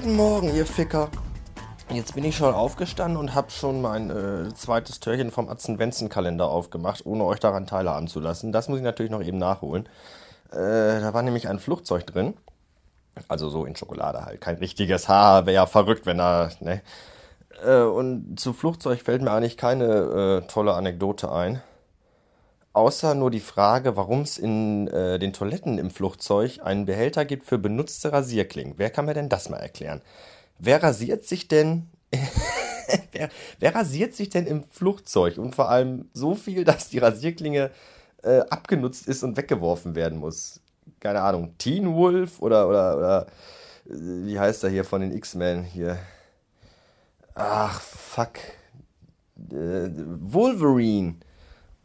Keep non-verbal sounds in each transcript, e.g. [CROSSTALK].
Guten Morgen, ihr Ficker. Jetzt bin ich schon aufgestanden und habe schon mein äh, zweites Türchen vom Atzen-Wenzen-Kalender aufgemacht, ohne euch daran teilhaben zu lassen. Das muss ich natürlich noch eben nachholen. Äh, da war nämlich ein Flugzeug drin. Also so in Schokolade halt. Kein richtiges Haar. Wäre ja verrückt, wenn er. Ne? Äh, und zu Flugzeug fällt mir eigentlich keine äh, tolle Anekdote ein. Außer nur die Frage, warum es in äh, den Toiletten im Flugzeug einen Behälter gibt für benutzte Rasierklingen. Wer kann mir denn das mal erklären? Wer rasiert sich denn? [LAUGHS] wer, wer, rasiert sich denn im Flugzeug? Und vor allem so viel, dass die Rasierklinge äh, abgenutzt ist und weggeworfen werden muss. Keine Ahnung, Teen Wolf oder, oder, oder äh, wie heißt er hier von den X-Men hier? Ach, fuck. Äh, Wolverine.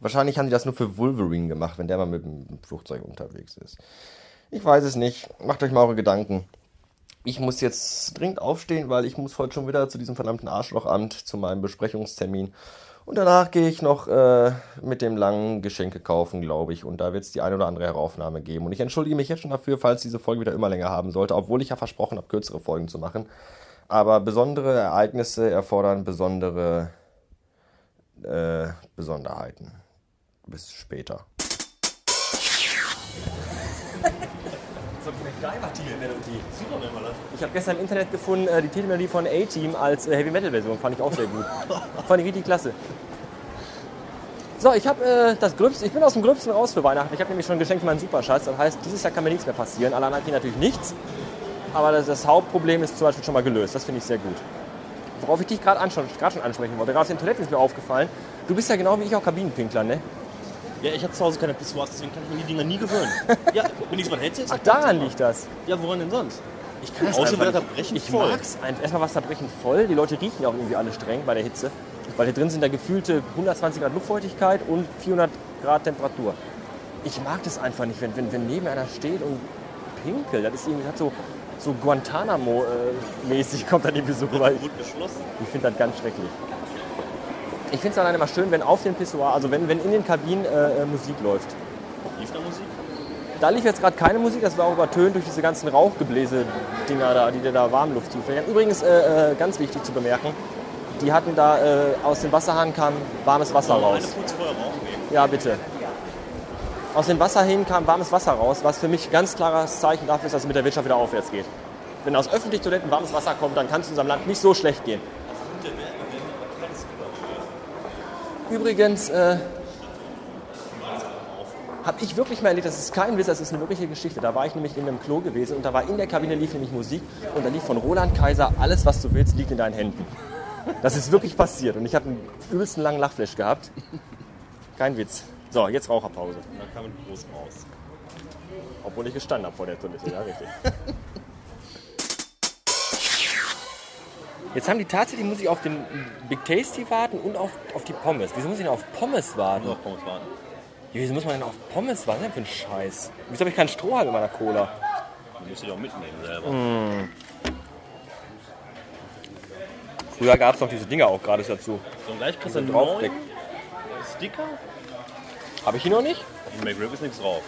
Wahrscheinlich haben die das nur für Wolverine gemacht, wenn der mal mit dem Flugzeug unterwegs ist. Ich weiß es nicht. Macht euch mal eure Gedanken. Ich muss jetzt dringend aufstehen, weil ich muss heute schon wieder zu diesem verdammten Arschlochamt, zu meinem Besprechungstermin. Und danach gehe ich noch äh, mit dem langen Geschenke kaufen, glaube ich. Und da wird es die eine oder andere Heraufnahme geben. Und ich entschuldige mich jetzt schon dafür, falls diese Folge wieder immer länger haben sollte, obwohl ich ja versprochen habe, kürzere Folgen zu machen. Aber besondere Ereignisse erfordern besondere äh, Besonderheiten bis später. Ich habe gestern im Internet gefunden, äh, die Titelmelodie von A-Team als äh, Heavy Metal Version. Fand ich auch sehr gut. [LAUGHS] Fand ich richtig klasse. So, ich habe äh, das Gröbste, ich bin aus dem Gröbsten raus für Weihnachten. Ich habe nämlich schon geschenkt für meinen Superschatz. Das heißt, dieses Jahr kann mir nichts mehr passieren. Alle anderen kriegen natürlich nichts. Aber das, das Hauptproblem ist zum Beispiel schon mal gelöst. Das finde ich sehr gut. Worauf ich dich gerade schon, schon ansprechen wollte, gerade aus den Toiletten ist mir aufgefallen. Du bist ja genau wie ich auch Kabinenpinkler, ne? Ja, ich habe zu Hause keine Pissoirs, deswegen kann ich mir die Dinger nie gewöhnen. ja, wenn ich so mal hätte, ist Ach, daran liegt das. Ja, woran denn sonst? Ich kann es Außerdem einfach nicht. Ich voll. mag's einfach. Erstmal was zerbrechen voll. Die Leute riechen ja auch irgendwie alle streng bei der Hitze. Weil hier drin sind da gefühlte 120 Grad Luftfeuchtigkeit und 400 Grad Temperatur. Ich mag das einfach nicht, wenn, wenn, wenn neben einer steht und pinkelt. Das ist irgendwie hat so, so Guantanamo-mäßig kommt dann irgendwie so geschlossen. ich finde das ganz schrecklich. Ich finde es alleine immer schön, wenn auf dem Pissoir, also wenn, wenn in den Kabinen äh, äh, Musik läuft. Lief da Musik? Da lief jetzt gerade keine Musik, das war auch übertönt durch diese ganzen Rauchgebläse-Dinger da, die dir da Warmluft zufällen. Übrigens, äh, äh, ganz wichtig zu bemerken, die hatten da äh, aus dem Wasserhahn kam warmes Wasser raus. Ja, bitte. Aus den Wasserhähnen kam warmes Wasser raus, was für mich ganz klares Zeichen dafür ist, dass es mit der Wirtschaft wieder aufwärts geht. Wenn aus öffentlichen Toiletten warmes Wasser kommt, dann kann es in unserem Land nicht so schlecht gehen. Übrigens äh, habe ich wirklich mal erlebt, das ist kein Witz, das ist eine wirkliche Geschichte. Da war ich nämlich in einem Klo gewesen und da war in der Kabine lief nämlich Musik und da lief von Roland Kaiser alles, was du willst, liegt in deinen Händen. Das ist wirklich passiert und ich habe einen übelsten langen Lachflash gehabt. Kein Witz. So, jetzt Raucherpause. Dann kam ein groß raus. Obwohl ich gestanden habe vor der Toilette, ja, richtig. [LAUGHS] Jetzt haben die tatsächlich, muss ich auf den Big Tasty warten und auf, auf die Pommes. Wieso muss ich denn auf Pommes warten? Nur auf Pommes warten. Ja, Wieso muss man denn auf Pommes warten? Was ist denn für ein Scheiß? Wieso habe ich keinen Strohhalm in meiner Cola? Die musst du auch mitnehmen selber. Hm. Früher gab es noch diese Dinger auch gratis dazu. So, und gleich kriegst du einen neuen Sticker. Habe ich die noch nicht? Im McRib ist nichts drauf.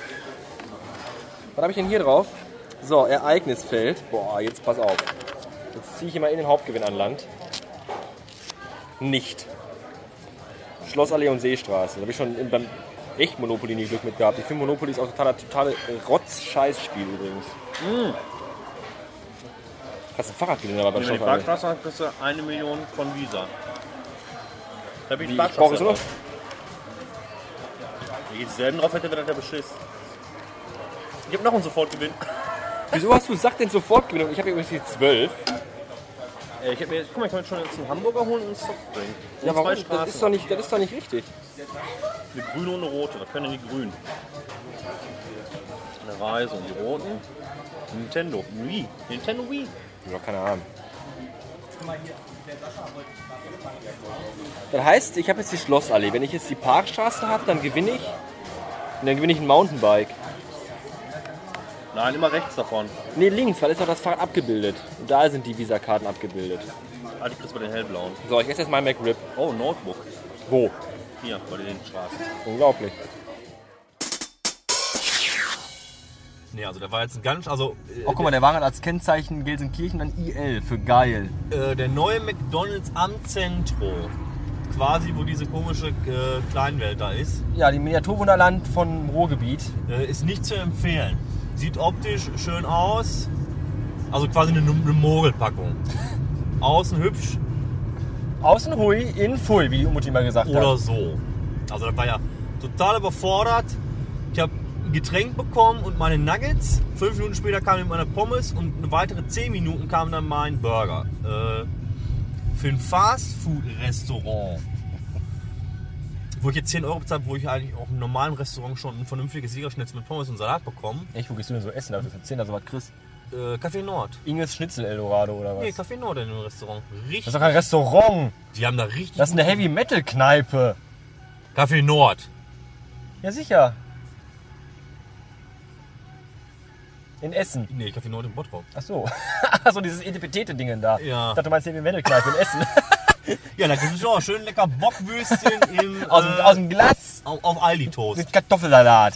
Was habe ich denn hier drauf? So, Ereignisfeld. Boah, jetzt pass auf. Jetzt ziehe ich mal in den Hauptgewinn an Land. Nicht. Schlossallee und Seestraße. Da habe ich schon beim echt Monopoly nie Glück mit gehabt. Ich finde Monopoly ist auch totaler, totale Rotz-Scheiß-Spiel übrigens. Kannst du ein Fahrrad gewinnen, aber du die Schlossallee. Parkstraße hast, kriegst du eine Million von Visa. Da hab ich Wie, ich brauche es drauf. Wenn ich selben drauf hätte, wäre das der Beschiss. Ich hab noch einen Sofortgewinn. Wieso hast du sagt denn sofort gewinnen? Ich habe übrigens die 12. Äh, Ich hab mir, guck mal, ich kann mir schon jetzt einen Hamburger holen und einen Softdrink. Und Ja, warum? zwei Das ist, doch nicht, das ist doch nicht richtig. Eine grüne und eine rote. Da können die grün. Eine Reise und die roten. Nintendo. Wii. Nintendo Wii. Ja, keine Ahnung. Das heißt, ich habe jetzt die Schlossallee. Wenn ich jetzt die Parkstraße habe, dann gewinne ich. Und dann gewinne ich ein Mountainbike. Nein, immer rechts davon. Ne, links, weil ist doch das Fahrrad abgebildet. Und da sind die Visa-Karten abgebildet. Ah, die kriegst du bei den hellblauen. So, ich esse jetzt mal McRib. Oh, Notebook. Wo? Hier, bei den Straßen. Unglaublich. Nee, also der war jetzt ein ganz, also äh, Oh, guck mal, der war als Kennzeichen Gelsenkirchen dann IL für geil. äh, der neue McDonalds am Zentro, quasi wo diese komische äh, Kleinwelt da ist, Ja, die Miniaturwunderland von Ruhrgebiet. äh, ist nicht zu empfehlen. Sieht optisch schön aus, also quasi eine, eine Mogelpackung. [LAUGHS] Außen hübsch Außen hui, innen full, wie die Mutti mal gesagt oder hat. so. Also das war ja total überfordert. Ich habe ein Getränk bekommen und meine Nuggets. Fünf Minuten später kam ich mit meiner Pommes und eine weitere zehn Minuten kam dann mein Burger. Äh, für ein Fast-Food-Restaurant, wo ich jetzt 10 Euro bezahlt, wo ich eigentlich auch im normalen Restaurant schon ein vernünftiges Siegerschnitzel mit Pommes und Salat bekomme. Echt, wo gehst du denn so essen, du für 10 da so was kriegst? Äh, Café Nord. Inges Schnitzel Eldorado oder was? Nee, Café Nord in dem Restaurant. Richtig. das ist doch kein Restaurant. die haben da richtig. Das ist eine Heavy Metal Kneipe. Café Nord. Ja, sicher. In Essen. Nee, Café Nord in Bottrop. Ach so. [LAUGHS] Ach so, dieses Etipetete-Dingen da. Ja. Ich dachte, du meinst Heavy Metal Kneipe in Essen. [LAUGHS] Ja, da gibt es auch schön lecker Bockwürstchen [LAUGHS] im, aus, dem, äh, aus dem Glas auf, auf Aldi-Toast. mit Kartoffelsalat.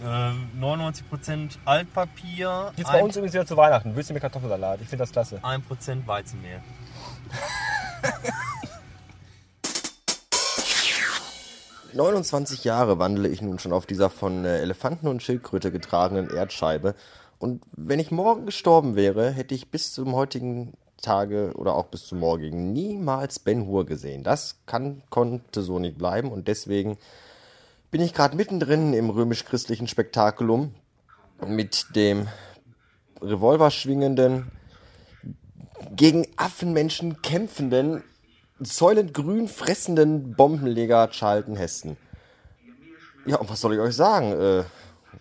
Äh, 99% Altpapier, Jetzt bei uns übrigens wieder zu Weihnachten. Würstchen mit Kartoffelsalat. Ich finde das klasse. 1% Weizenmehl. [LAUGHS] – 29 Jahre wandle ich nun schon auf dieser von äh, Elefanten und Schildkröte getragenen Erdscheibe. Und wenn ich morgen gestorben wäre, hätte ich bis zum heutigen Tage oder auch bis zum morgigen niemals Ben Hur gesehen. Das kann, konnte so nicht bleiben und deswegen bin ich gerade mittendrin im römisch-christlichen Spektakulum mit dem Revolver schwingenden, gegen Affenmenschen kämpfenden, säulendgrün fressenden Bombenleger Charlton Heston. Ja, und was soll ich euch sagen? Äh,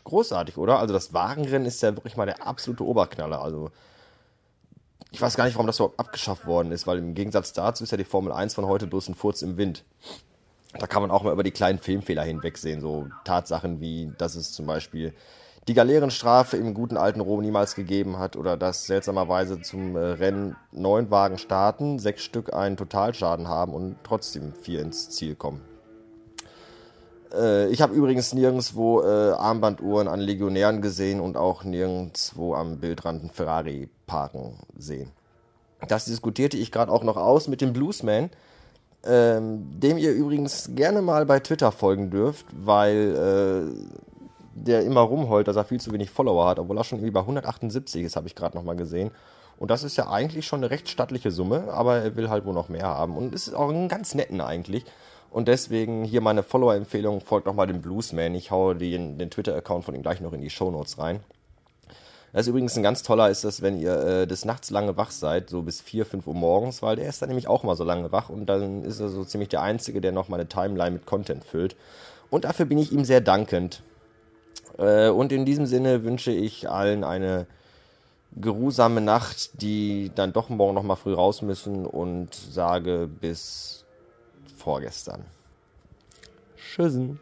großartig, oder? Also das Wagenrennen ist ja wirklich mal der absolute Oberknaller. Also ich weiß gar nicht, warum das überhaupt abgeschafft worden ist, weil im Gegensatz dazu ist ja die Formel 1 von heute bloß ein Furz im Wind. Da kann man auch mal über die kleinen Filmfehler hinwegsehen. So Tatsachen wie, dass es zum Beispiel die Galeerenstrafe im guten alten Rom niemals gegeben hat oder dass seltsamerweise zum äh, Rennen neun Wagen starten, sechs Stück einen Totalschaden haben und trotzdem vier ins Ziel kommen. Äh, ich habe übrigens nirgendwo äh, Armbanduhren an Legionären gesehen und auch nirgendwo am Bildrand einen Ferrari parken sehen. Das diskutierte ich gerade auch noch aus mit dem Bluesman, ähm, dem ihr übrigens gerne mal bei Twitter folgen dürft, weil äh, der immer rumheult, dass er viel zu wenig Follower hat, obwohl er schon irgendwie bei 178 ist, habe ich gerade nochmal gesehen. Und das ist ja eigentlich schon eine recht stattliche Summe, aber er will halt wohl noch mehr haben. Und es ist auch ein ganz netten eigentlich. Und deswegen hier meine Follower-Empfehlung, folgt nochmal dem Bluesman. Ich haue den, den Twitter-Account von ihm gleich noch in die Shownotes rein. Das ist übrigens ein ganz toller, ist das, wenn ihr äh, des Nachts lange wach seid, so bis 4, 5 Uhr morgens, weil der ist dann nämlich auch mal so lange wach und dann ist er so ziemlich der Einzige, der noch meine Timeline mit Content füllt. Und dafür bin ich ihm sehr dankend. Äh, und in diesem Sinne wünsche ich allen eine geruhsame Nacht, die dann doch morgen noch mal früh raus müssen und sage bis vorgestern. Tschüssen.